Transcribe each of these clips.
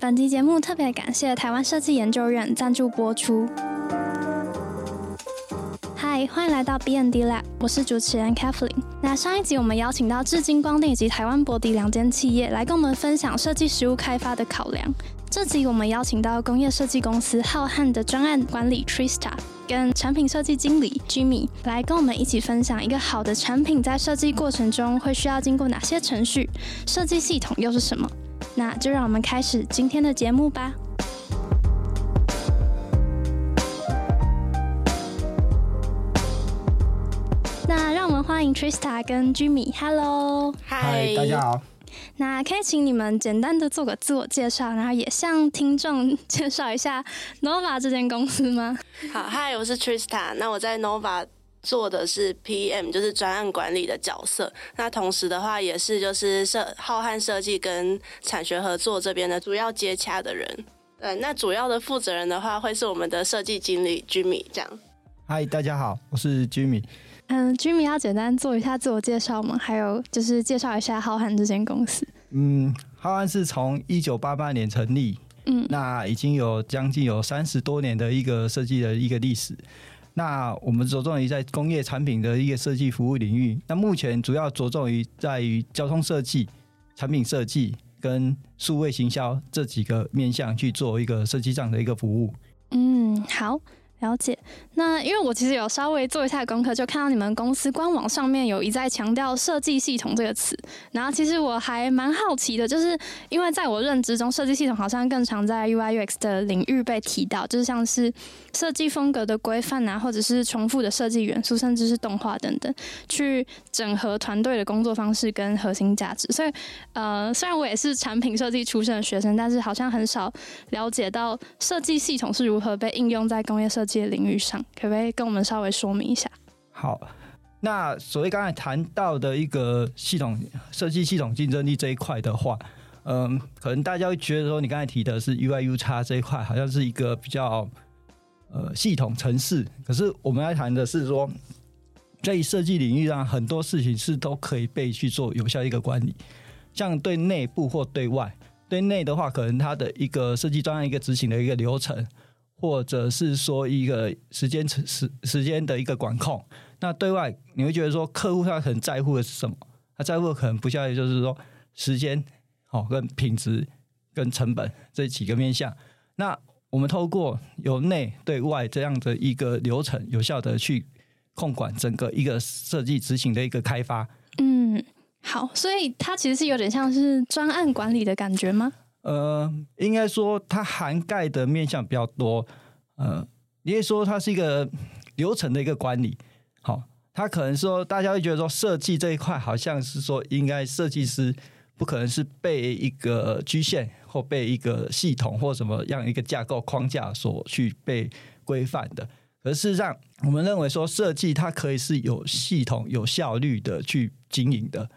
本集节目特别感谢台湾设计研究院赞助播出。嗨，欢迎来到 B N D Lab，我是主持人 Kathleen。那上一集我们邀请到至今光电以及台湾博迪两间企业来跟我们分享设计实务开发的考量。这集我们邀请到工业设计公司浩瀚的专案管理 Trista 跟产品设计经理 Jimmy 来跟我们一起分享一个好的产品在设计过程中会需要经过哪些程序，设计系统又是什么？那就让我们开始今天的节目吧。那让我们欢迎 Trista 跟 Jimmy。Hello，嗨，大家好。那可以请你们简单的做个自我介绍，然后也向听众介绍一下 Nova 这间公司吗？好，嗨，我是 Trista。那我在 Nova 做的是 PM，就是专案管理的角色。那同时的话，也是就是设浩瀚设计跟产学合作这边的主要接洽的人。对，那主要的负责人的话，会是我们的设计经理 Jimmy。这样。嗨，大家好，我是 Jimmy。嗯，Jimmy 要简单做一下自我介绍吗？还有就是介绍一下浩瀚这间公司。嗯，浩瀚是从一九八八年成立，嗯，那已经有将近有三十多年的一个设计的一个历史。那我们着重于在工业产品的一个设计服务领域。那目前主要着重于在于交通设计、产品设计跟数位行销这几个面向去做一个设计上的一个服务。嗯，好。了解，那因为我其实有稍微做一下功课，就看到你们公司官网上面有一再强调“设计系统”这个词。然后其实我还蛮好奇的，就是因为在我认知中，设计系统好像更常在 UI/UX 的领域被提到，就是像是设计风格的规范啊，或者是重复的设计元素，甚至是动画等等，去整合团队的工作方式跟核心价值。所以，呃，虽然我也是产品设计出身的学生，但是好像很少了解到设计系统是如何被应用在工业设。界领域上，可不可以跟我们稍微说明一下？好，那所谓刚才谈到的一个系统设计、系统竞争力这一块的话，嗯，可能大家会觉得说，你刚才提的是 UIU 叉这一块，好像是一个比较呃系统城市。可是我们要谈的是说，在设计领域上，很多事情是都可以被去做有效一个管理，像对内部或对外，对内的话，可能它的一个设计专案一个执行的一个流程。或者是说一个时间时时间的一个管控，那对外你会觉得说客户他很在乎的是什么？他在乎的可能不下于就是说时间哦跟品质跟成本这几个面向。那我们透过由内对外这样的一个流程，有效的去控管整个一个设计执行的一个开发。嗯，好，所以它其实是有点像是专案管理的感觉吗？呃，应该说它涵盖的面向比较多。呃，你也说它是一个流程的一个管理。好，它可能说大家会觉得说设计这一块好像是说应该设计师不可能是被一个局限或被一个系统或什么样一个架构框架所去被规范的。可事实上，我们认为说设计它可以是有系统、有效率的去经营的。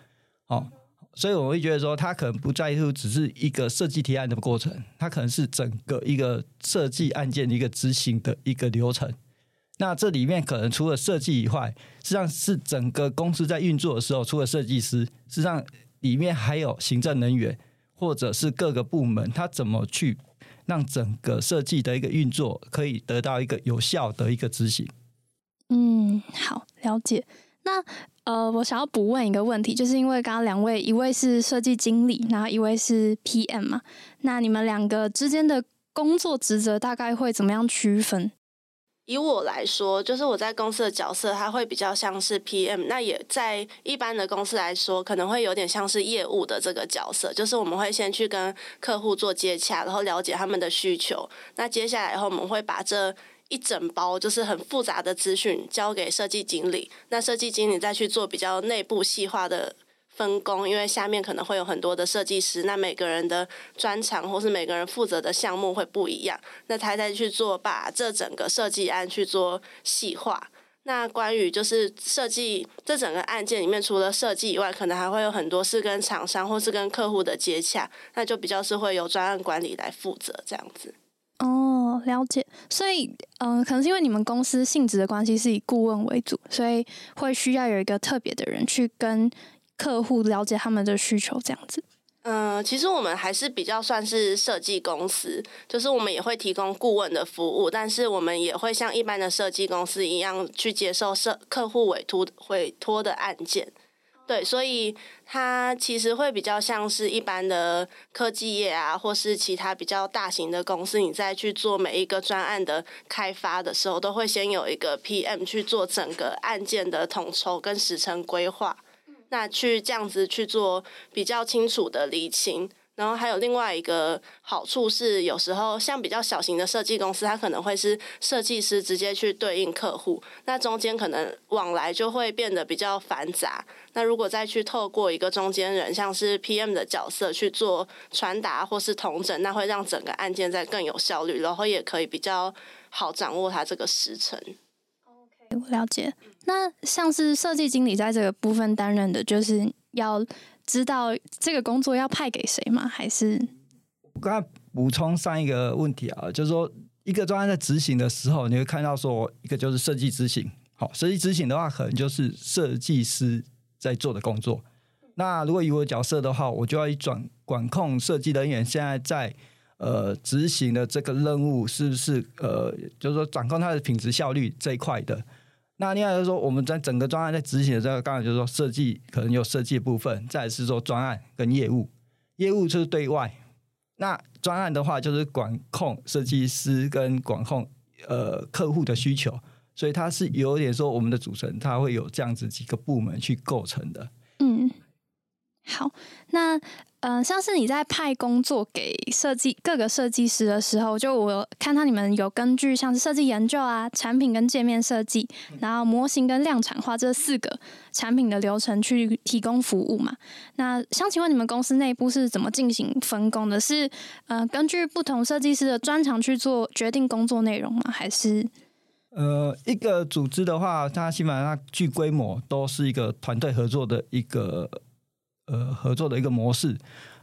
好。所以我会觉得说，他可能不在乎只是一个设计提案的过程，他可能是整个一个设计案件的一个执行的一个流程。那这里面可能除了设计以外，实际上是整个公司在运作的时候，除了设计师，实际上里面还有行政人员或者是各个部门，他怎么去让整个设计的一个运作可以得到一个有效的一个执行。嗯，好，了解。那呃，我想要补问一个问题，就是因为刚刚两位，一位是设计经理，然后一位是 PM 嘛，那你们两个之间的工作职责大概会怎么样区分？以我来说，就是我在公司的角色，它会比较像是 PM，那也在一般的公司来说，可能会有点像是业务的这个角色，就是我们会先去跟客户做接洽，然后了解他们的需求，那接下来以后，我们会把这一整包就是很复杂的资讯交给设计经理，那设计经理再去做比较内部细化的分工，因为下面可能会有很多的设计师，那每个人的专长或是每个人负责的项目会不一样，那他再去做把这整个设计案去做细化。那关于就是设计这整个案件里面，除了设计以外，可能还会有很多是跟厂商或是跟客户的接洽，那就比较是会有专案管理来负责这样子。哦，了解。所以，嗯，可能是因为你们公司性质的关系是以顾问为主，所以会需要有一个特别的人去跟客户了解他们的需求，这样子。嗯，其实我们还是比较算是设计公司，就是我们也会提供顾问的服务，但是我们也会像一般的设计公司一样去接受设客户委托委托的案件。对，所以它其实会比较像是一般的科技业啊，或是其他比较大型的公司，你在去做每一个专案的开发的时候，都会先有一个 PM 去做整个案件的统筹跟时程规划。那去这样子去做比较清楚的理清，然后还有另外一个好处是，有时候像比较小型的设计公司，它可能会是设计师直接去对应客户，那中间可能往来就会变得比较繁杂。那如果再去透过一个中间人，像是 PM 的角色去做传达或是同整，那会让整个案件再更有效率，然后也可以比较好掌握它这个时程。OK，我了解。那像是设计经理在这个部分担任的，就是要知道这个工作要派给谁吗？还是我刚才补充上一个问题啊，就是说一个专案在执行的时候，你会看到说一个就是设计执行，好，设计执行的话，可能就是设计师在做的工作。那如果以我角色的话，我就要转管控设计人员现在在呃执行的这个任务是不是呃，就是说掌控它的品质效率这一块的。那另外就是说，我们在整个专案在执行的这个，刚才就是说设计可能有设计部分，再是说专案跟业务，业务就是对外，那专案的话就是管控设计师跟管控呃客户的需求，所以它是有点说我们的组成，它会有这样子几个部门去构成的。嗯，好，那。嗯，像是你在派工作给设计各个设计师的时候，就我看到你们有根据像是设计研究啊、产品跟界面设计，然后模型跟量产化这四个产品的流程去提供服务嘛。那想请问你们公司内部是怎么进行分工的？是呃根据不同设计师的专长去做决定工作内容吗？还是呃一个组织的话，它基本上具规模都是一个团队合作的一个。呃，合作的一个模式。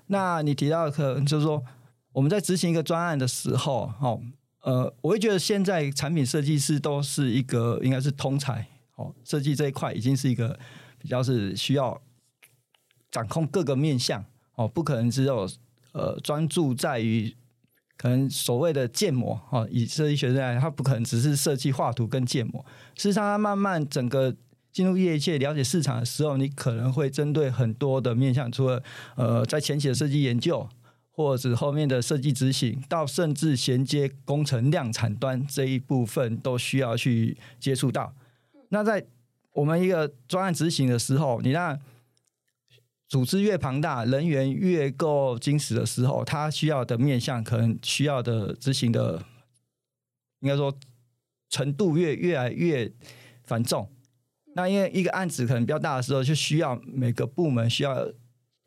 那你提到可能就是说，我们在执行一个专案的时候，哦，呃，我会觉得现在产品设计师都是一个应该是通才，哦，设计这一块已经是一个比较是需要掌控各个面向，哦，不可能只有呃专注在于可能所谓的建模，哦，以设计学生来，他不可能只是设计画图跟建模，事实上，他慢慢整个。进入业界了解市场的时候，你可能会针对很多的面向，除了呃在前期的设计研究，或者后面的设计执行，到甚至衔接工程量产端这一部分，都需要去接触到。那在我们一个专案执行的时候，你让组织越庞大，人员越够精实的时候，它需要的面向可能需要的执行的，应该说程度越越来越繁重。那因为一个案子可能比较大的时候，就需要每个部门需要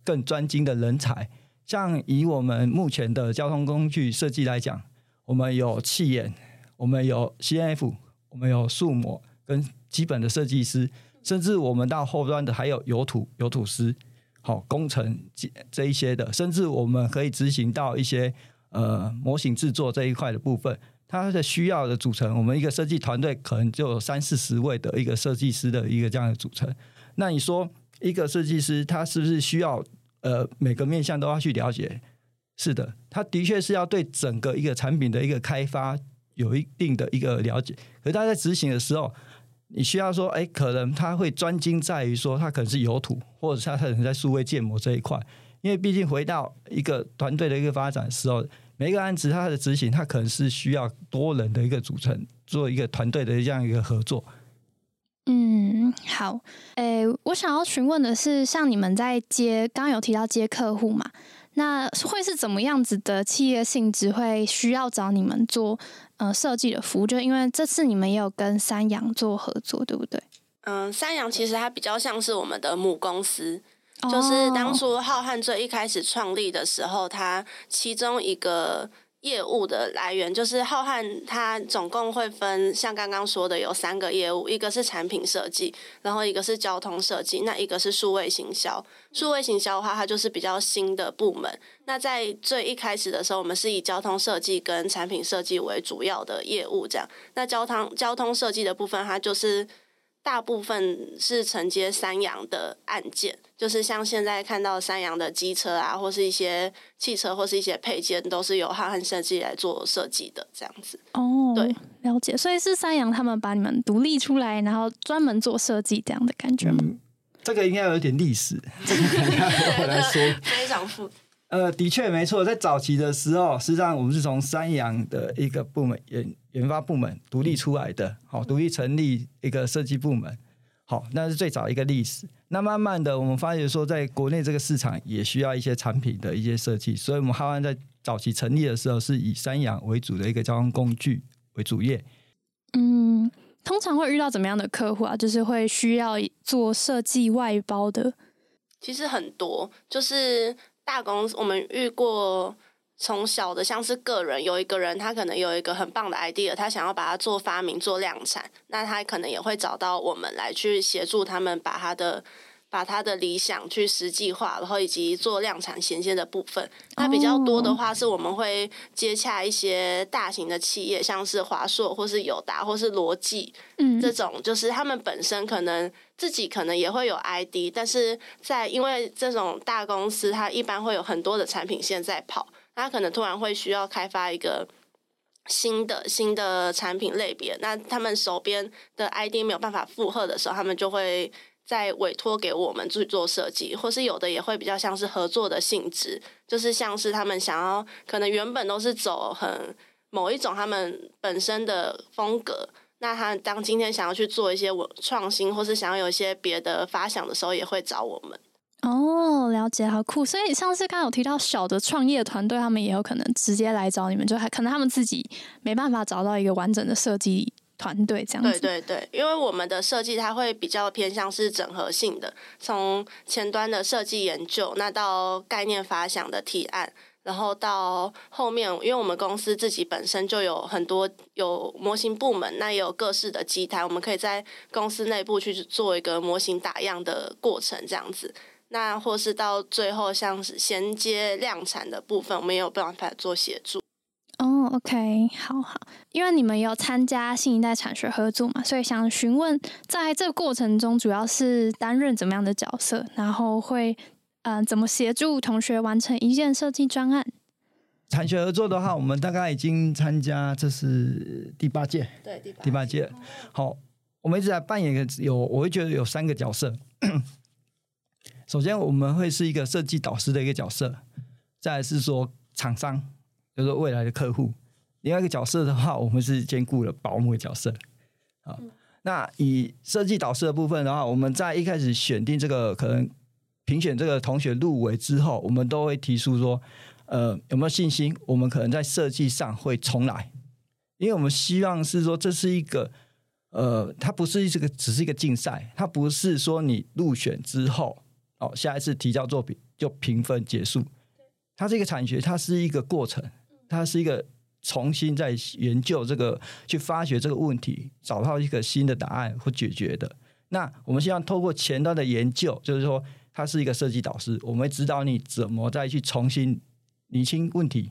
更专精的人才。像以我们目前的交通工具设计来讲，我们有气眼，我们有 CNF，我们有数模跟基本的设计师，甚至我们到后端的还有有土有土师，好工程这这一些的，甚至我们可以执行到一些呃模型制作这一块的部分。它的需要的组成，我们一个设计团队可能就有三四十位的一个设计师的一个这样的组成。那你说一个设计师他是不是需要呃每个面向都要去了解？是的，他的确是要对整个一个产品的一个开发有一定的一个了解。可是他在执行的时候，你需要说，哎，可能他会专精在于说他可能是油土，或者他可能在数位建模这一块。因为毕竟回到一个团队的一个发展时候。每一个案子，它的执行，它可能是需要多人的一个组成，做一个团队的这样一个合作。嗯，好。诶，我想要询问的是，像你们在接，刚刚有提到接客户嘛？那会是怎么样子的企业性质会需要找你们做呃设计的服务？就因为这次你们也有跟三洋做合作，对不对？嗯，三洋其实它比较像是我们的母公司。就是当初浩瀚最一开始创立的时候，它其中一个业务的来源就是浩瀚，它总共会分像刚刚说的有三个业务，一个是产品设计，然后一个是交通设计，那一个是数位行销。数位行销的话，它就是比较新的部门。那在最一开始的时候，我们是以交通设计跟产品设计为主要的业务，这样。那交通交通设计的部分，它就是。大部分是承接三洋的案件，就是像现在看到三洋的机车啊，或是一些汽车，或是一些配件，都是由汉汉设计来做设计的这样子。哦，对，了解。所以是三洋他们把你们独立出来，然后专门做设计这样的感觉吗？嗯，这个应该有点历史，这个可能要我来说。非常复呃，的确没错，在早期的时候，实际上我们是从三洋的一个部门研研发部门独立出来的，好，独立成立一个设计部门，好，那是最早一个历史。那慢慢的，我们发觉说，在国内这个市场也需要一些产品的一些设计，所以我们哈安在早期成立的时候，是以三洋为主的一个交通工具为主业。嗯，通常会遇到怎么样的客户啊？就是会需要做设计外包的。其实很多，就是大公司，我们遇过从小的，像是个人，有一个人他可能有一个很棒的 idea，他想要把它做发明、做量产，那他可能也会找到我们来去协助他们把他的把他的理想去实际化，然后以及做量产衔接的部分。那比较多的话，是我们会接洽一些大型的企业，像是华硕或是友达或是罗技，嗯，这种就是他们本身可能自己可能也会有 ID，但是在因为这种大公司，它一般会有很多的产品线在跑，它可能突然会需要开发一个新的新的产品类别，那他们手边的 ID 没有办法负荷的时候，他们就会再委托给我们去做设计，或是有的也会比较像是合作的性质，就是像是他们想要可能原本都是走很某一种他们本身的风格。那他当今天想要去做一些我创新，或是想要有一些别的发想的时候，也会找我们。哦，了解，好酷。所以上次刚刚有提到小的创业团队，他们也有可能直接来找你们，就还可能他们自己没办法找到一个完整的设计团队这样子。对对对，因为我们的设计它会比较偏向是整合性的，从前端的设计研究，那到概念发想的提案。然后到后面，因为我们公司自己本身就有很多有模型部门，那也有各式的机台，我们可以在公司内部去做一个模型打样的过程，这样子。那或是到最后，像是衔接量产的部分，我们也有办法做协助。哦，OK，好好，因为你们有参加新一代产学合作嘛，所以想询问，在这个过程中，主要是担任怎么样的角色，然后会。嗯，怎么协助同学完成一件设计专案？产学合作的话，我们大概已经参加，这是第八届，对，第八第八届。好，我们一直在扮演一个有，我会觉得有三个角色。首先，我们会是一个设计导师的一个角色；再是说厂商，就是说未来的客户。另外一个角色的话，我们是兼顾了保姆的角色。啊，那以设计导师的部分的话，我们在一开始选定这个可能。评选这个同学入围之后，我们都会提出说，呃，有没有信心？我们可能在设计上会重来，因为我们希望是说，这是一个，呃，它不是这个只是一个竞赛，它不是说你入选之后，哦，下一次提交作品就评分结束，它是一个产学，它是一个过程，它是一个重新在研究这个，去发掘这个问题，找到一个新的答案或解决的。那我们希望透过前端的研究，就是说。他是一个设计导师，我们指导你怎么再去重新理清问题，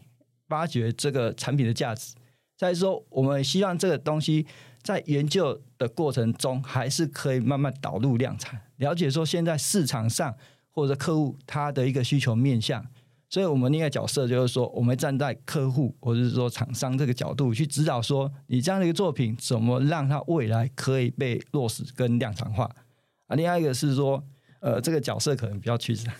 发掘这个产品的价值。再说，我们希望这个东西在研究的过程中，还是可以慢慢导入量产，了解说现在市场上或者客户他的一个需求面向。所以我们另一个角色就是说，我们站在客户或者是说厂商这个角度去指导说，你这样的一个作品怎么让它未来可以被落实跟量产化。啊，另外一个是说。呃，这个角色可能比较曲折。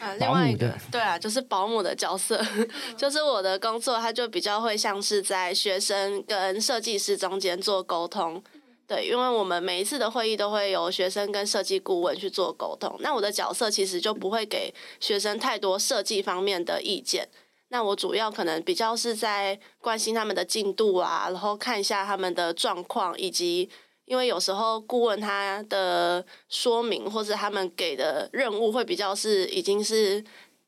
啊，另外一个对啊，就是保姆的角色，就是我的工作，它就比较会像是在学生跟设计师中间做沟通。对，因为我们每一次的会议都会有学生跟设计顾问去做沟通，那我的角色其实就不会给学生太多设计方面的意见。那我主要可能比较是在关心他们的进度啊，然后看一下他们的状况以及。因为有时候顾问他的说明或者他们给的任务会比较是已经是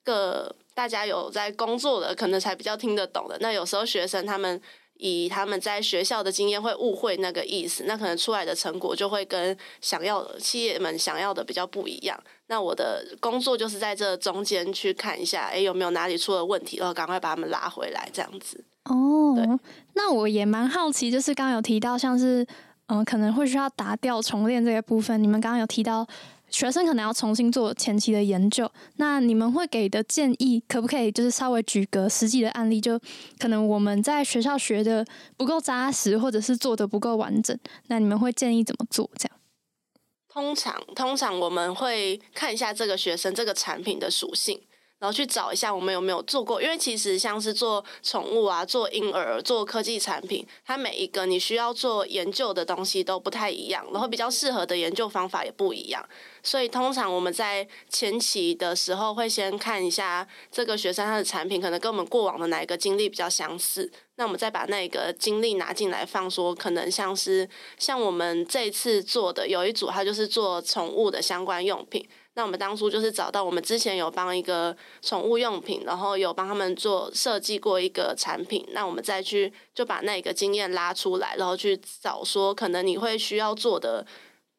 个大家有在工作的，可能才比较听得懂的。那有时候学生他们以他们在学校的经验会误会那个意思，那可能出来的成果就会跟想要的企业们想要的比较不一样。那我的工作就是在这中间去看一下，哎，有没有哪里出了问题，然后赶快把他们拉回来，这样子。哦，对那我也蛮好奇，就是刚刚有提到像是。嗯，可能会需要打掉重练这个部分，你们刚刚有提到。学生可能要重新做前期的研究，那你们会给的建议可不可以就是稍微举个实际的案例？就可能我们在学校学的不够扎实，或者是做的不够完整，那你们会建议怎么做？这样？通常，通常我们会看一下这个学生这个产品的属性。然后去找一下我们有没有做过，因为其实像是做宠物啊、做婴儿、做科技产品，它每一个你需要做研究的东西都不太一样，然后比较适合的研究方法也不一样。所以通常我们在前期的时候会先看一下这个学生他的产品可能跟我们过往的哪一个经历比较相似，那我们再把那个经历拿进来放，说可能像是像我们这次做的有一组，他就是做宠物的相关用品。那我们当初就是找到我们之前有帮一个宠物用品，然后有帮他们做设计过一个产品，那我们再去就把那个经验拉出来，然后去找说可能你会需要做的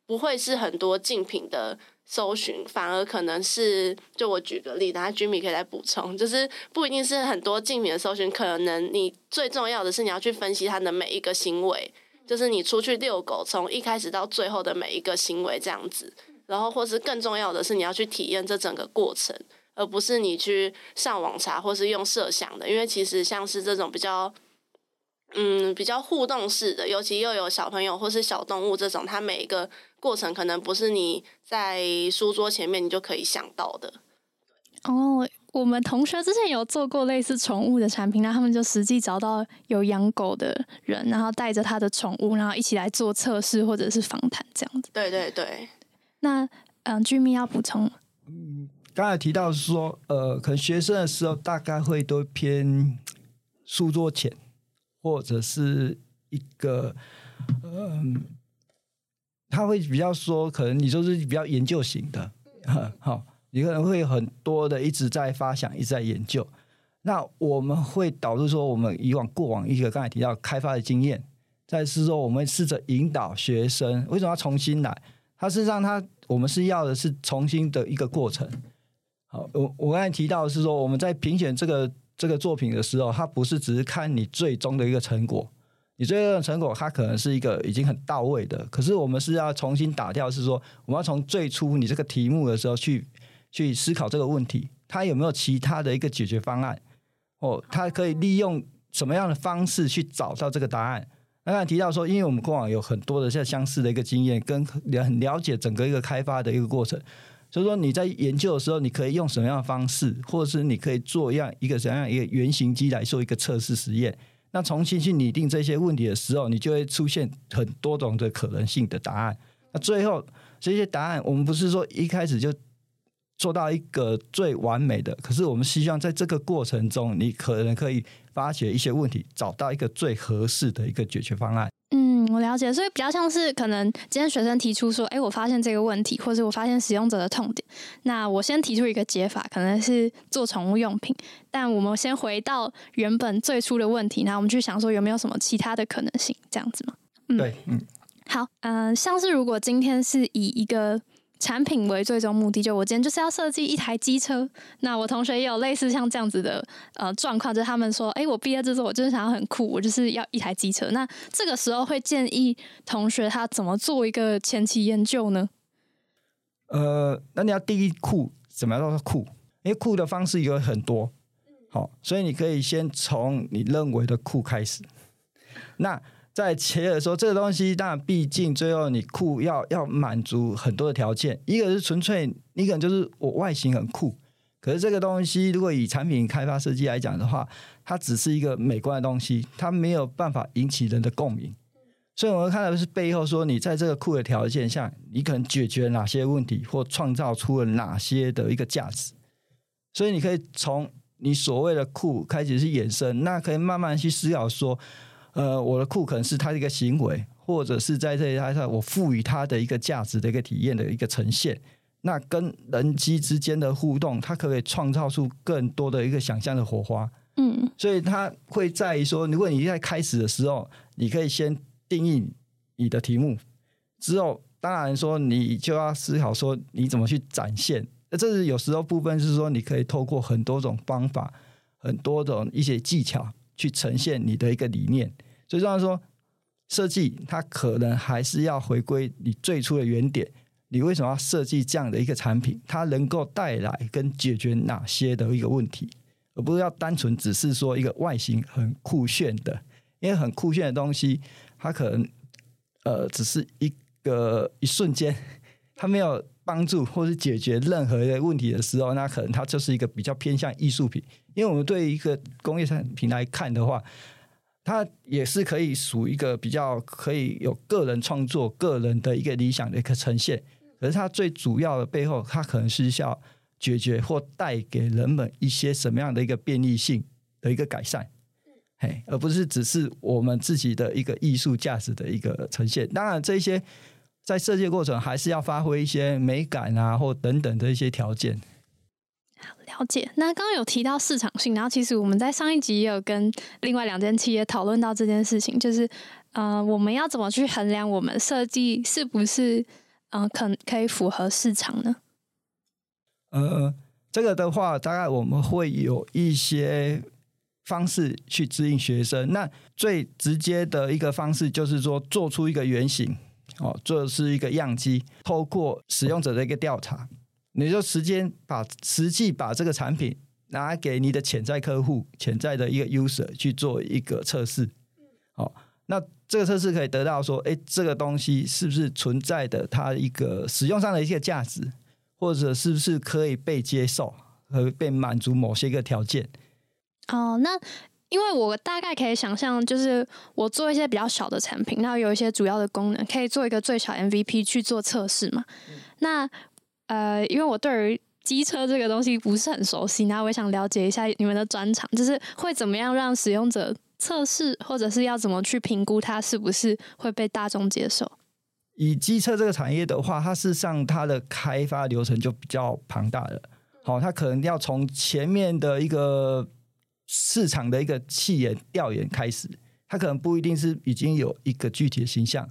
不会是很多竞品的搜寻，反而可能是就我举个例，等下 Jimmy 可以来补充，就是不一定是很多竞品的搜寻，可能你最重要的是你要去分析它的每一个行为，就是你出去遛狗从一开始到最后的每一个行为这样子。然后，或是更重要的是，你要去体验这整个过程，而不是你去上网查或是用设想的。因为其实像是这种比较，嗯，比较互动式的，尤其又有小朋友或是小动物这种，它每一个过程可能不是你在书桌前面你就可以想到的。哦，我们同学之前有做过类似宠物的产品，那他们就实际找到有养狗的人，然后带着他的宠物，然后一起来做测试或者是访谈这样子。对对对。那嗯，居民要补充。嗯，刚才提到说，呃，可能学生的时候大概会都偏书桌前，或者是一个，嗯，他会比较说，可能你就是比较研究型的，好，你可能会很多的一直在发想，一直在研究。那我们会导致说，我们以往过往一个刚才提到开发的经验，再是说，我们试着引导学生，为什么要重新来？他是让他。我们是要的是重新的一个过程。好，我我刚才提到是说，我们在评选这个这个作品的时候，它不是只是看你最终的一个成果，你最终的成果它可能是一个已经很到位的。可是我们是要重新打掉，是说我们要从最初你这个题目的时候去去思考这个问题，它有没有其他的一个解决方案？哦，它可以利用什么样的方式去找到这个答案？刚才提到说，因为我们过往有很多的像相似的一个经验，跟很了解整个一个开发的一个过程，所以说你在研究的时候，你可以用什么样的方式，或者是你可以做一样一个怎样一个原型机来做一个测试实验。那重新去拟定这些问题的时候，你就会出现很多种的可能性的答案。那最后这些答案，我们不是说一开始就做到一个最完美的，可是我们希望在这个过程中，你可能可以。发掘一些问题，找到一个最合适的一个解决方案。嗯，我了解，所以比较像是可能今天学生提出说：“哎，我发现这个问题，或者我发现使用者的痛点。”那我先提出一个解法，可能是做宠物用品。但我们先回到原本最初的问题，然后我们去想说有没有什么其他的可能性，这样子吗？嗯，对，嗯，好，嗯，像是如果今天是以一个。产品为最终目的，就我今天就是要设计一台机车。那我同学也有类似像这样子的呃状况，就是他们说，哎，我毕业之后我就是想要很酷，我就是要一台机车。那这个时候会建议同学他怎么做一个前期研究呢？呃，那你要第一酷，怎么样叫酷？因为酷的方式有很多，好，所以你可以先从你认为的酷开始。那在切的时候，这个东西当然，毕竟最后你酷要要满足很多的条件。一个是纯粹，你可能就是我外形很酷，可是这个东西如果以产品开发设计来讲的话，它只是一个美观的东西，它没有办法引起人的共鸣。所以我们看到的是背后说，你在这个酷的条件下，你可能解决哪些问题，或创造出了哪些的一个价值。所以你可以从你所谓的酷开始去衍生，那可以慢慢去思考说。呃，我的库可能是他的一个行为，或者是在这一台上我赋予它的一个价值的一个体验的一个呈现。那跟人机之间的互动，它可以创造出更多的一个想象的火花。嗯，所以它会在于说，如果你在开始的时候，你可以先定义你的题目，之后当然说你就要思考说你怎么去展现。那这是有时候部分是说，你可以透过很多种方法，很多种一些技巧。去呈现你的一个理念，所以这样说，设计它可能还是要回归你最初的原点，你为什么要设计这样的一个产品？它能够带来跟解决哪些的一个问题，而不是要单纯只是说一个外形很酷炫的，因为很酷炫的东西，它可能呃只是一个一瞬间，它没有帮助或是解决任何的问题的时候，那可能它就是一个比较偏向艺术品。因为我们对一个工业产品来看的话，它也是可以属一个比较可以有个人创作、个人的一个理想的一个呈现。可是它最主要的背后，它可能是要解决或带给人们一些什么样的一个便利性的一个改善，嘿，而不是只是我们自己的一个艺术价值的一个呈现。当然，这些在设计过程还是要发挥一些美感啊，或等等的一些条件。了解。那刚刚有提到市场性，然后其实我们在上一集也有跟另外两间企业讨论到这件事情，就是呃，我们要怎么去衡量我们设计是不是嗯，可可以符合市场呢？呃，这个的话，大概我们会有一些方式去指引学生。那最直接的一个方式就是说，做出一个原型，哦，做是一个样机，透过使用者的一个调查。你就时间把实际把这个产品拿给你的潜在客户、潜在的一个 user 去做一个测试，好，那这个测试可以得到说，哎，这个东西是不是存在的它一个使用上的一些价值，或者是不是可以被接受和被满足某些个条件？哦，那因为我大概可以想象，就是我做一些比较小的产品，那有一些主要的功能，可以做一个最小 MVP 去做测试嘛？那呃，因为我对于机车这个东西不是很熟悉，那我也想了解一下你们的专长，就是会怎么样让使用者测试，或者是要怎么去评估它是不是会被大众接受？以机车这个产业的话，它事实上它的开发流程就比较庞大了。好，它可能要从前面的一个市场的一个气研调研开始，它可能不一定是已经有一个具体的形象。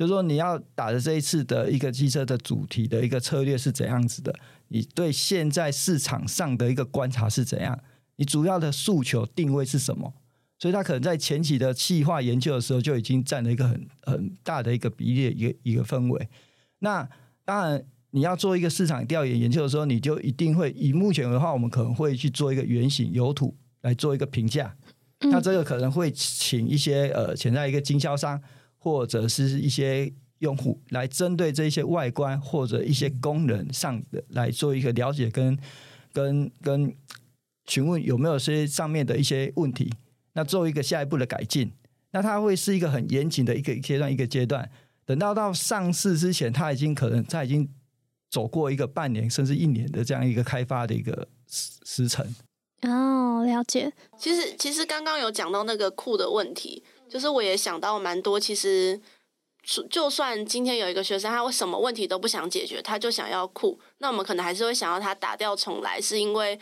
就是说，你要打的这一次的一个汽车的主题的一个策略是怎样子的？你对现在市场上的一个观察是怎样？你主要的诉求定位是什么？所以，他可能在前期的细化研究的时候就已经占了一个很很大的一个比例，一个一个氛围。那当然，你要做一个市场调研研究的时候，你就一定会以目前的话，我们可能会去做一个原型油土来做一个评价。那这个可能会请一些呃潜在一个经销商。或者是一些用户来针对这些外观或者一些功能上的来做一个了解跟跟跟询问有没有些上面的一些问题，那做一个下一步的改进，那它会是一个很严谨的一个阶段一个阶段。等到到上市之前，它已经可能它已经走过一个半年甚至一年的这样一个开发的一个时时程。哦，了解。其实其实刚刚有讲到那个库的问题。就是我也想到蛮多，其实就算今天有一个学生，他为什么问题都不想解决，他就想要酷，那我们可能还是会想要他打掉重来，是因为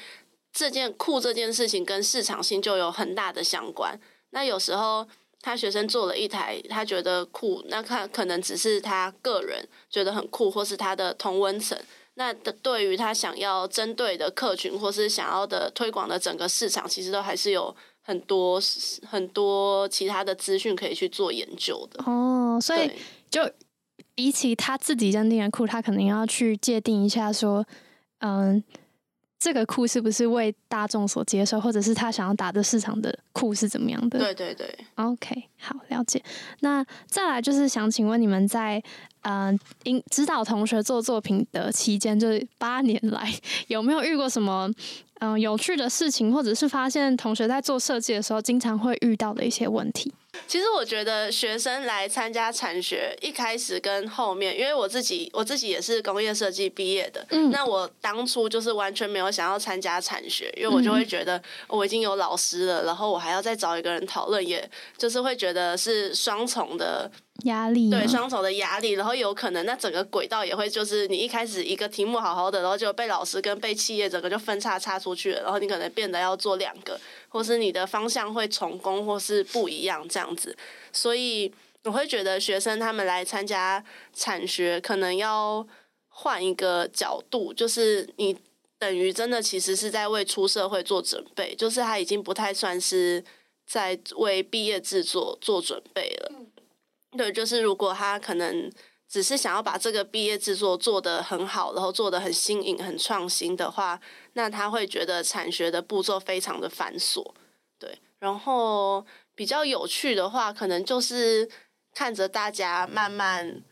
这件酷这件事情跟市场性就有很大的相关。那有时候他学生做了一台，他觉得酷，那他可能只是他个人觉得很酷，或是他的同温层。那对于他想要针对的客群，或是想要的推广的整个市场，其实都还是有。很多很多其他的资讯可以去做研究的哦，所以就比起他自己认定的库，他可能要去界定一下，说嗯，这个库是不是为大众所接受，或者是他想要打的市场的库是怎么样的？对对对，OK，好了解。那再来就是想请问你们在嗯，引指导同学做作品的期间，就是八年来 有没有遇过什么？嗯，有趣的事情，或者是发现同学在做设计的时候经常会遇到的一些问题。其实我觉得学生来参加产学，一开始跟后面，因为我自己我自己也是工业设计毕业的，嗯，那我当初就是完全没有想要参加产学，因为我就会觉得我已经有老师了，然后我还要再找一个人讨论，也就是会觉得是双重的。压力对双重的压力，然后有可能那整个轨道也会就是你一开始一个题目好好的，然后就被老师跟被企业整个就分叉叉出去了，然后你可能变得要做两个，或是你的方向会重工或是不一样这样子，所以我会觉得学生他们来参加产学，可能要换一个角度，就是你等于真的其实是在为出社会做准备，就是他已经不太算是在为毕业制作做准备了。对，就是如果他可能只是想要把这个毕业制作做得很好，然后做得很新颖、很创新的话，那他会觉得产学的步骤非常的繁琐。对，然后比较有趣的话，可能就是看着大家慢慢。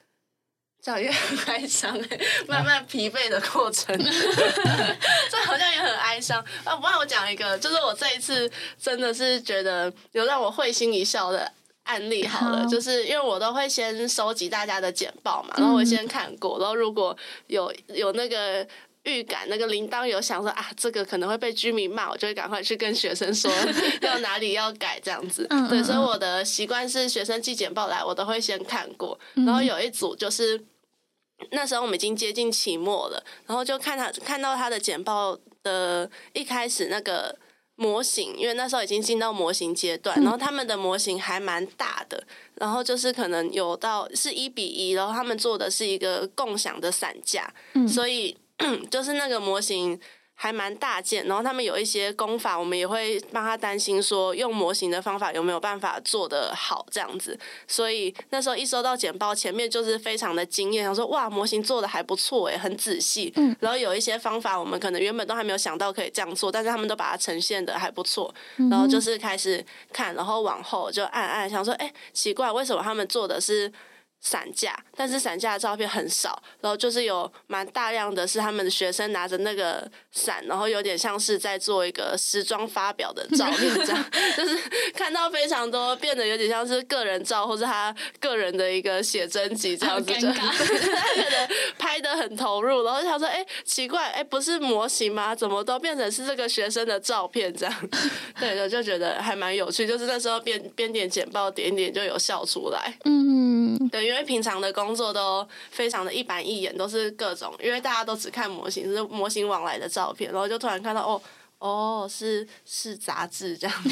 这样也很哀伤哎，慢慢疲惫的过程，这好像也很哀伤啊！不然我讲一个，就是我这一次真的是觉得有让我会心一笑的案例。好了，就是因为我都会先收集大家的简报嘛，然后我先看过，然后如果有有那个预感，那个铃铛有想说啊，这个可能会被居民骂，我就会赶快去跟学生说 要哪里要改这样子。对，所以我的习惯是学生寄简报来，我都会先看过，然后有一组就是。那时候我们已经接近期末了，然后就看他看到他的简报的一开始那个模型，因为那时候已经进到模型阶段，然后他们的模型还蛮大的，然后就是可能有到是一比一，然后他们做的是一个共享的伞架，所以 就是那个模型。还蛮大件，然后他们有一些功法，我们也会帮他担心说用模型的方法有没有办法做得好这样子。所以那时候一收到简报，前面就是非常的惊艳，想说哇，模型做的还不错诶，很仔细。嗯。然后有一些方法，我们可能原本都还没有想到可以这样做，但是他们都把它呈现的还不错。然后就是开始看，然后往后就暗暗，想说哎，奇怪，为什么他们做的是？伞架，但是散架的照片很少，然后就是有蛮大量的是他们的学生拿着那个伞，然后有点像是在做一个时装发表的照片，这样 就是看到非常多，变得有点像是个人照，或是他个人的一个写真集这样子，就 拍的很投入，然后想说，哎，奇怪，哎，不是模型吗？怎么都变成是这个学生的照片这样？对的，就觉得还蛮有趣，就是那时候边边点简报点点就有笑出来，嗯，对，因为。因为平常的工作都非常的一板一眼，都是各种，因为大家都只看模型，是模型往来的照片，然后就突然看到哦哦，是是杂志这样子。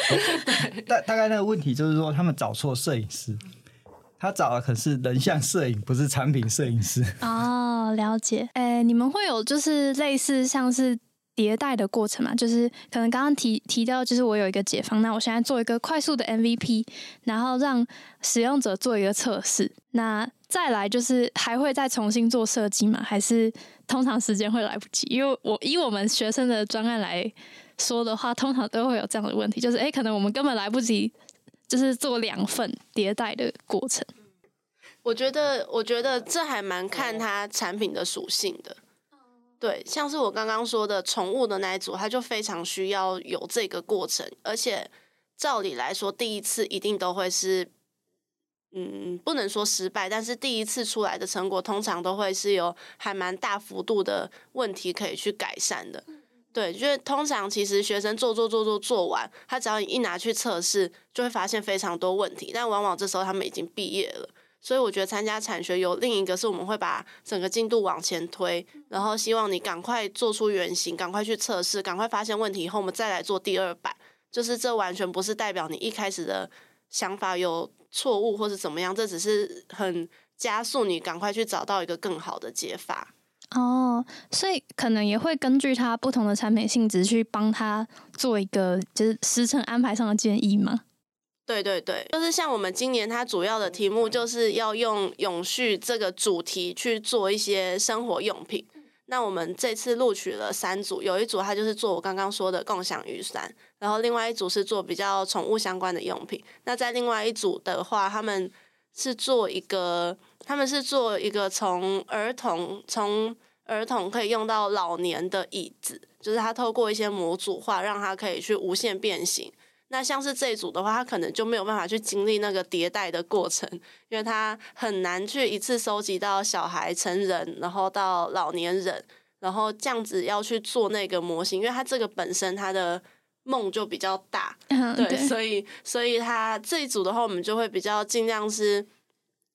大大概那个问题就是说，他们找错摄影师，他找的可是人像摄影，不是产品摄影师。哦，了解。哎，你们会有就是类似像是。迭代的过程嘛，就是可能刚刚提提到，就是我有一个解方，那我现在做一个快速的 MVP，然后让使用者做一个测试，那再来就是还会再重新做设计吗？还是通常时间会来不及？因为我以我们学生的专案来说的话，通常都会有这样的问题，就是哎，可能我们根本来不及，就是做两份迭代的过程。我觉得，我觉得这还蛮看它产品的属性的。对，像是我刚刚说的宠物的那一组，他就非常需要有这个过程，而且照理来说，第一次一定都会是，嗯，不能说失败，但是第一次出来的成果通常都会是有还蛮大幅度的问题可以去改善的。对，因为通常其实学生做做做做做完，他只要你一拿去测试，就会发现非常多问题，但往往这时候他们已经毕业了。所以我觉得参加产学有另一个是我们会把整个进度往前推，然后希望你赶快做出原型，赶快去测试，赶快发现问题以后，我们再来做第二版。就是这完全不是代表你一开始的想法有错误或是怎么样，这只是很加速你赶快去找到一个更好的解法。哦，所以可能也会根据它不同的产品性质去帮他做一个就是时程安排上的建议吗？对对对，就是像我们今年它主要的题目就是要用永续这个主题去做一些生活用品。那我们这次录取了三组，有一组它就是做我刚刚说的共享雨伞，然后另外一组是做比较宠物相关的用品。那在另外一组的话，他们是做一个，他们是做一个从儿童从儿童可以用到老年的椅子，就是它透过一些模组化，让它可以去无限变形。那像是这一组的话，他可能就没有办法去经历那个迭代的过程，因为他很难去一次收集到小孩、成人，然后到老年人，然后这样子要去做那个模型，因为他这个本身他的梦就比较大，对，所以所以他这一组的话，我们就会比较尽量是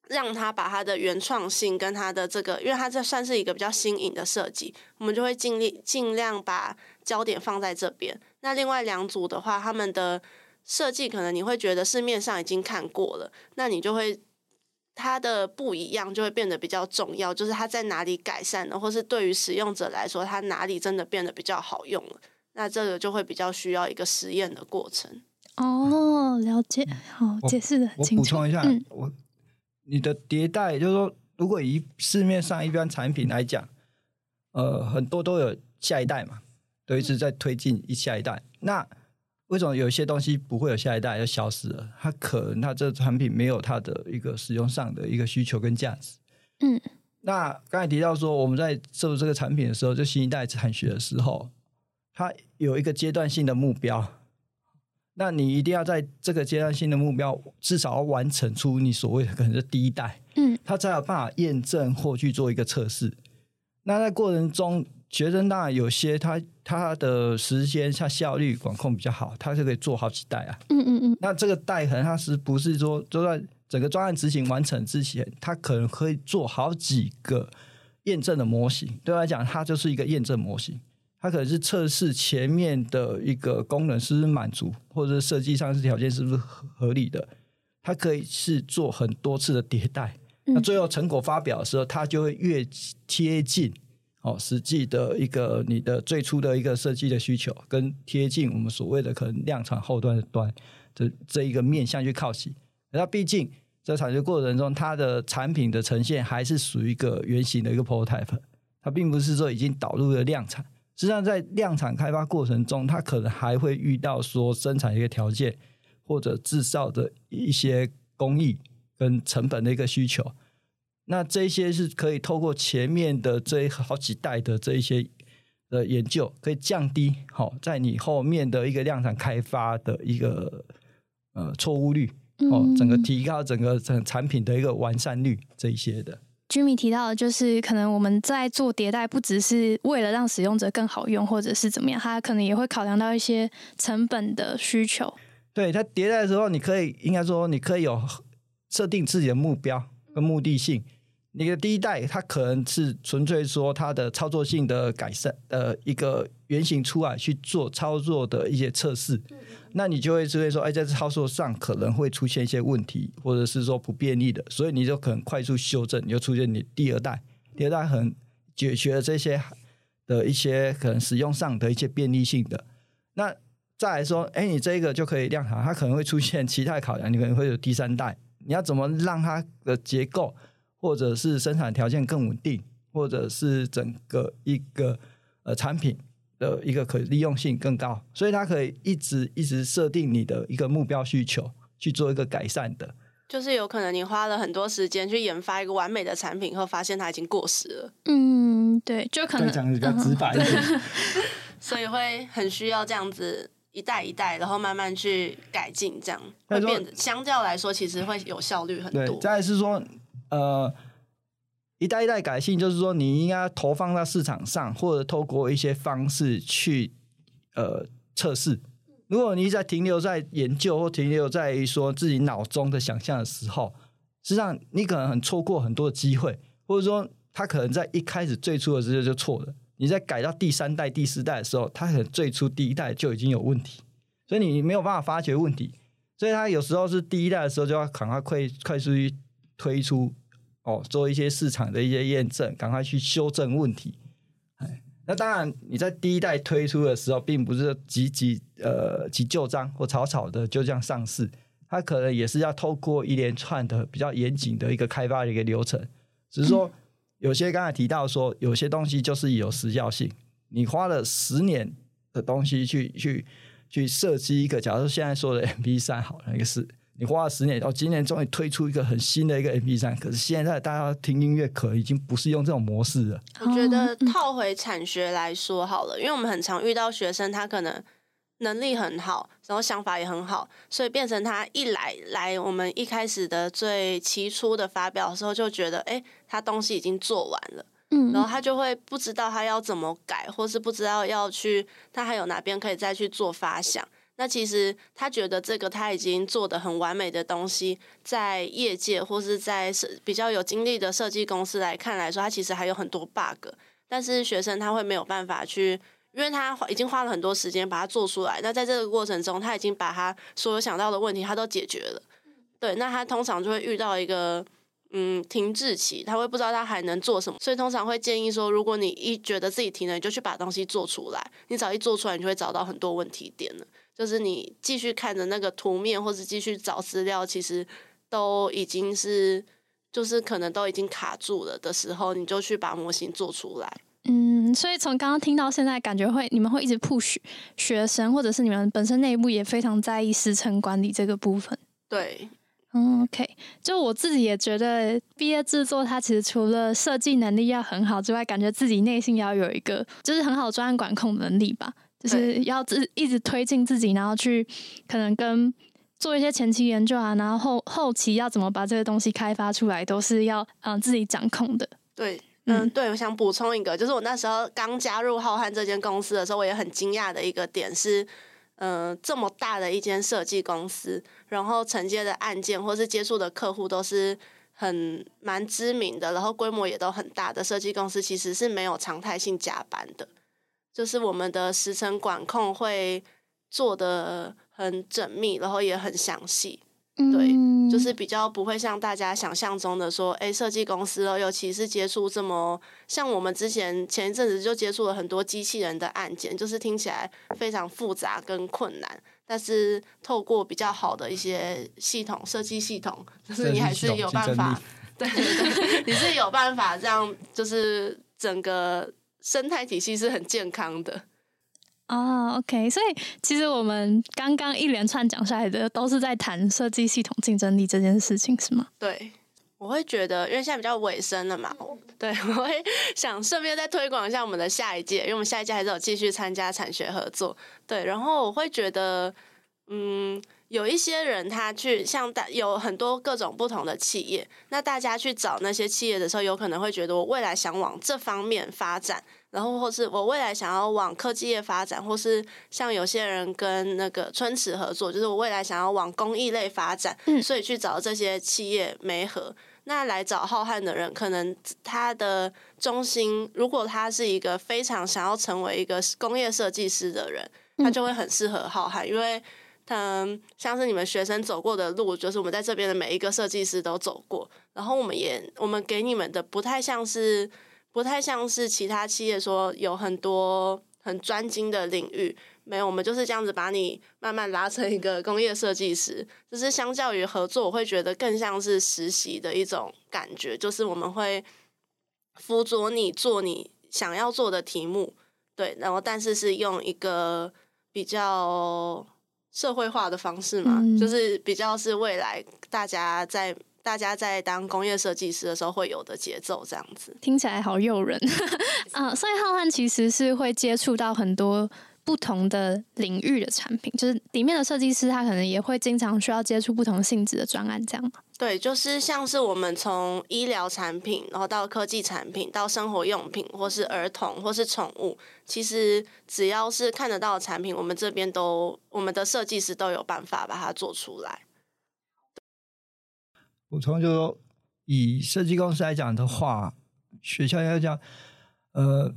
让他把他的原创性跟他的这个，因为他这算是一个比较新颖的设计，我们就会尽力尽量把焦点放在这边。那另外两组的话，他们的设计可能你会觉得市面上已经看过了，那你就会它的不一样就会变得比较重要，就是它在哪里改善了，或是对于使用者来说，它哪里真的变得比较好用了，那这个就会比较需要一个实验的过程。哦，了解，好，解释的很清楚。补充一下，嗯我你的迭代就是说，如果以市面上一般产品来讲，呃，很多都有下一代嘛，都一直在推进一下一代。那为什么有些东西不会有下一代就消失了？它可能它这产品没有它的一个使用上的一个需求跟价值。嗯，那刚才提到说，我们在做这个产品的时候，就新一代产学的时候，它有一个阶段性的目标。那你一定要在这个阶段性的目标，至少要完成出你所谓的可能是第一代，嗯，它才有办法验证或去做一个测试。那在过程中，学生当然有些他他的时间他效率管控比较好，他是可以做好几代啊。嗯嗯嗯，那这个代可能它是不是说就在整个专案执行完成之前，它可能可以做好几个验证的模型。对我来讲，它就是一个验证模型。它可能是测试前面的一个功能是不是满足，或者是设计上是条件是不是合合理的。它可以是做很多次的迭代，那最后成果发表的时候，它就会越贴近哦实际的一个你的最初的一个设计的需求，跟贴近我们所谓的可能量产后端的端的这一个面向去靠齐。那毕竟在产学过程中，它的产品的呈现还是属于一个原型的一个 prototype，它并不是说已经导入了量产。实际上，在量产开发过程中，它可能还会遇到说生产一个条件或者制造的一些工艺跟成本的一个需求。那这些是可以透过前面的这好几代的这一些的研究，可以降低好、在你后面的一个量产开发的一个呃错误率哦，整个提高整个整产品的一个完善率这一些的。Jimmy 提到的就是，可能我们在做迭代，不只是为了让使用者更好用，或者是怎么样，它可能也会考量到一些成本的需求。对它迭代的时候，你可以应该说你可以有设定自己的目标跟目的性。你的第一代，它可能是纯粹说它的操作性的改善的一个原型出来去做操作的一些测试，那你就会知道说，哎，在操作上可能会出现一些问题，或者是说不便利的，所以你就可能快速修正，你就出现你第二代，第二代很解决了这些的一些可能使用上的一些便利性的。那再来说，哎，你这个就可以量产，它可能会出现 其他考量，你可能会有第三代，你要怎么让它的结构或者是生产条件更稳定，或者是整个一个呃产品的一个可利用性更高，所以它可以一直一直设定你的一个目标需求去做一个改善的。就是有可能你花了很多时间去研发一个完美的产品后，发现它已经过时了，嗯，对，就可能再讲的比较直白一点，所以会很需要这样子一代一代，然后慢慢去改进，这样会变得相较来说，其实会有效率很对，多。再来是说，呃，一代一代改进，就是说你应该投放到市场上，或者透过一些方式去呃测试。如果你在停留在研究或停留在于说自己脑中的想象的时候，实际上你可能很错过很多机会，或者说他可能在一开始最初的时候就错了。你在改到第三代、第四代的时候，他可能最初第一代就已经有问题，所以你没有办法发掘问题。所以他有时候是第一代的时候就要赶快快快速去推出哦，做一些市场的一些验证，赶快去修正问题。哎，那当然你在第一代推出的时候，并不是急急呃急旧章或草草的就这样上市，它可能也是要透过一连串的比较严谨的一个开发的一个流程。只是说有些刚才提到说，有些东西就是有时效性，你花了十年的东西去去去设计一个，假如说现在说的 MP 三好了，一个是你花了十年，哦，今年终于推出一个很新的一个 MP 三，可是现在大家听音乐可已经不是用这种模式了。我觉得套回产学来说好了，因为我们很常遇到学生，他可能能力很好，然后想法也很好，所以变成他一来来我们一开始的最起初的发表的时候，就觉得哎，他东西已经做完了，嗯，然后他就会不知道他要怎么改，或是不知道要去他还有哪边可以再去做发想。那其实他觉得这个他已经做的很完美的东西，在业界或是在设比较有经历的设计公司来看来说，他其实还有很多 bug。但是学生他会没有办法去，因为他已经花了很多时间把它做出来。那在这个过程中，他已经把他所有想到的问题他都解决了。对，那他通常就会遇到一个嗯停滞期，他会不知道他还能做什么，所以通常会建议说，如果你一觉得自己停了，你就去把东西做出来。你早一做出来，你就会找到很多问题点了。就是你继续看着那个图面，或者继续找资料，其实都已经是就是可能都已经卡住了的时候，你就去把模型做出来。嗯，所以从刚刚听到现在，感觉会你们会一直 push 学生，或者是你们本身内部也非常在意时程管理这个部分。对，嗯，OK，就我自己也觉得毕业制作它其实除了设计能力要很好之外，感觉自己内心也要有一个就是很好专案管控能力吧，就是要自一直推进自己，然后去可能跟做一些前期研究啊，然后后后期要怎么把这个东西开发出来，都是要嗯自己掌控的。对。嗯，对，我想补充一个，就是我那时候刚加入浩瀚这间公司的时候，我也很惊讶的一个点是，嗯，这么大的一间设计公司，然后承接的案件或是接触的客户都是很蛮知名的，然后规模也都很大的设计公司，其实是没有常态性加班的，就是我们的时程管控会做的很缜密，然后也很详细。对，就是比较不会像大家想象中的说，哎，设计公司哦，尤其是接触这么像我们之前前一阵子就接触了很多机器人的案件，就是听起来非常复杂跟困难，但是透过比较好的一些系统设计系统，就是你还是有办法，对对对，你是有办法这样，就是整个生态体系是很健康的。哦，OK，所以其实我们刚刚一连串讲下来的都是在谈设计系统竞争力这件事情，是吗？对，我会觉得，因为现在比较尾声了嘛，对，我会想顺便再推广一下我们的下一届，因为我们下一届还是有继续参加产学合作，对，然后我会觉得，嗯。有一些人，他去像大有很多各种不同的企业，那大家去找那些企业的时候，有可能会觉得我未来想往这方面发展，然后或是我未来想要往科技业发展，或是像有些人跟那个春池合作，就是我未来想要往公益类发展，所以去找这些企业媒合。那来找浩瀚的人，可能他的中心，如果他是一个非常想要成为一个工业设计师的人，他就会很适合浩瀚，因为。嗯，像是你们学生走过的路，就是我们在这边的每一个设计师都走过。然后我们也，我们给你们的不太像是，不太像是其他企业说有很多很专精的领域。没有，我们就是这样子把你慢慢拉成一个工业设计师。就是相较于合作，我会觉得更像是实习的一种感觉。就是我们会辅佐你做你想要做的题目，对，然后但是是用一个比较。社会化的方式嘛，就是比较是未来大家在大家在当工业设计师的时候会有的节奏，这样子听起来好诱人啊！所以浩瀚其实是会接触到很多。不同的领域的产品，就是里面的设计师，他可能也会经常需要接触不同性质的专案，这样吗？对，就是像是我们从医疗产品，然后到科技产品，到生活用品，或是儿童，或是宠物，其实只要是看得到的产品，我们这边都，我们的设计师都有办法把它做出来。补充就是说，以设计公司来讲的话，学校要讲，呃。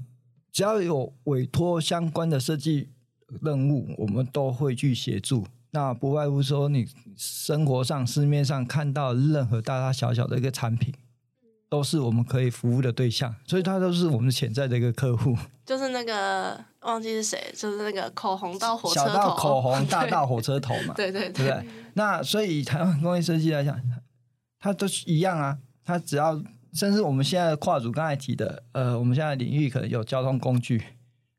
只要有委托相关的设计任务，我们都会去协助。那不外乎说，你生活上、市面上看到任何大大小小的一个产品，都是我们可以服务的对象。所以，它都是我们潜在的一个客户。就是那个忘记是谁，就是那个口红到火车头，小到口红，大到火车头嘛。对对对。那所以台湾工业设计来讲，它都是一样啊。它只要甚至我们现在的跨组刚才提的，呃，我们现在领域可能有交通工具，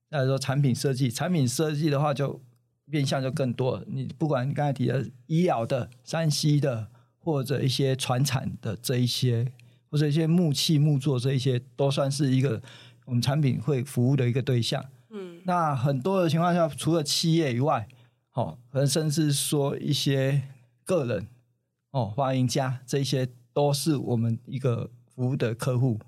再说产品设计，产品设计的话就面向就更多。你不管你刚才提的医疗的、山西的，或者一些船产的这一些，或者一些木器木作这一些，都算是一个我们产品会服务的一个对象。嗯，那很多的情况下，除了企业以外，哦，可能甚至说一些个人，哦，发明家这些都是我们一个。服务的客户，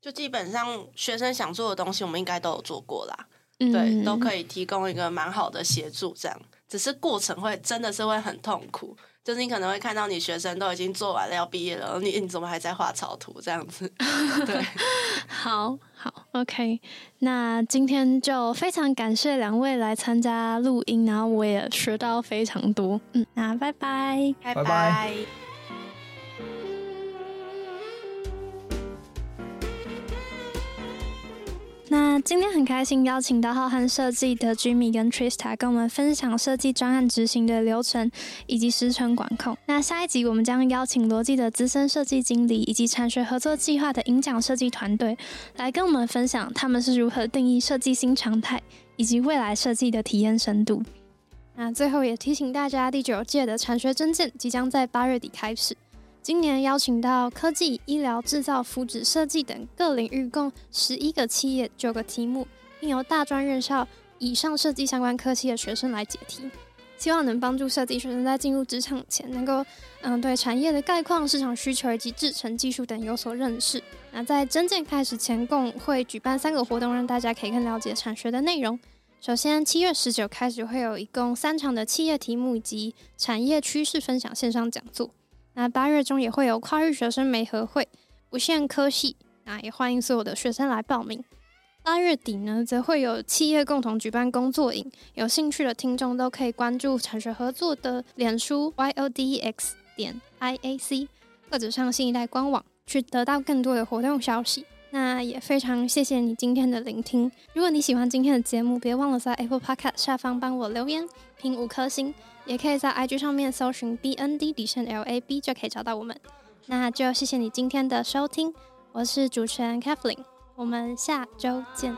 就基本上学生想做的东西，我们应该都有做过啦。对，都可以提供一个蛮好的协助，这样。只是过程会真的是会很痛苦，就是你可能会看到你学生都已经做完了要毕业了，你你怎么还在画草图这样子？对，好好，OK。那今天就非常感谢两位来参加录音，然后我也学到非常多。嗯，那拜拜，拜拜。那今天很开心邀请到浩瀚设计的 Jimmy 跟 Trista 跟我们分享设计专案执行的流程以及时程管控。那下一集我们将邀请罗技的资深设计经理以及产学合作计划的影奖设计团队来跟我们分享他们是如何定义设计新常态以及未来设计的体验深度。那最后也提醒大家，第九届的产学征件即将在八月底开始。今年邀请到科技、医疗、制造、福祉、设计等各领域共十一个企业、九个题目，并由大专院校以上设计相关科系的学生来解题，希望能帮助设计学生在进入职场前，能够嗯对产业的概况、市场需求以及制成技术等有所认识。那在真正开始前，共会举办三个活动，让大家可以更了解产学的内容。首先，七月十九开始会有一共三场的企业题目以及产业趋势分享线上讲座。那八月中也会有跨域学生媒合会，不限科系，那也欢迎所有的学生来报名。八月底呢，则会有企业共同举办工作营，有兴趣的听众都可以关注产学合作的脸书 y o d x 点 i a c，或者上新一代官网去得到更多的活动消息。那也非常谢谢你今天的聆听。如果你喜欢今天的节目，别忘了在 Apple Podcast 下方帮我留言评五颗星。也可以在 IG 上面搜寻 BND 底线 LAB 就可以找到我们。那就谢谢你今天的收听，我是主持人 Kathleen，我们下周见。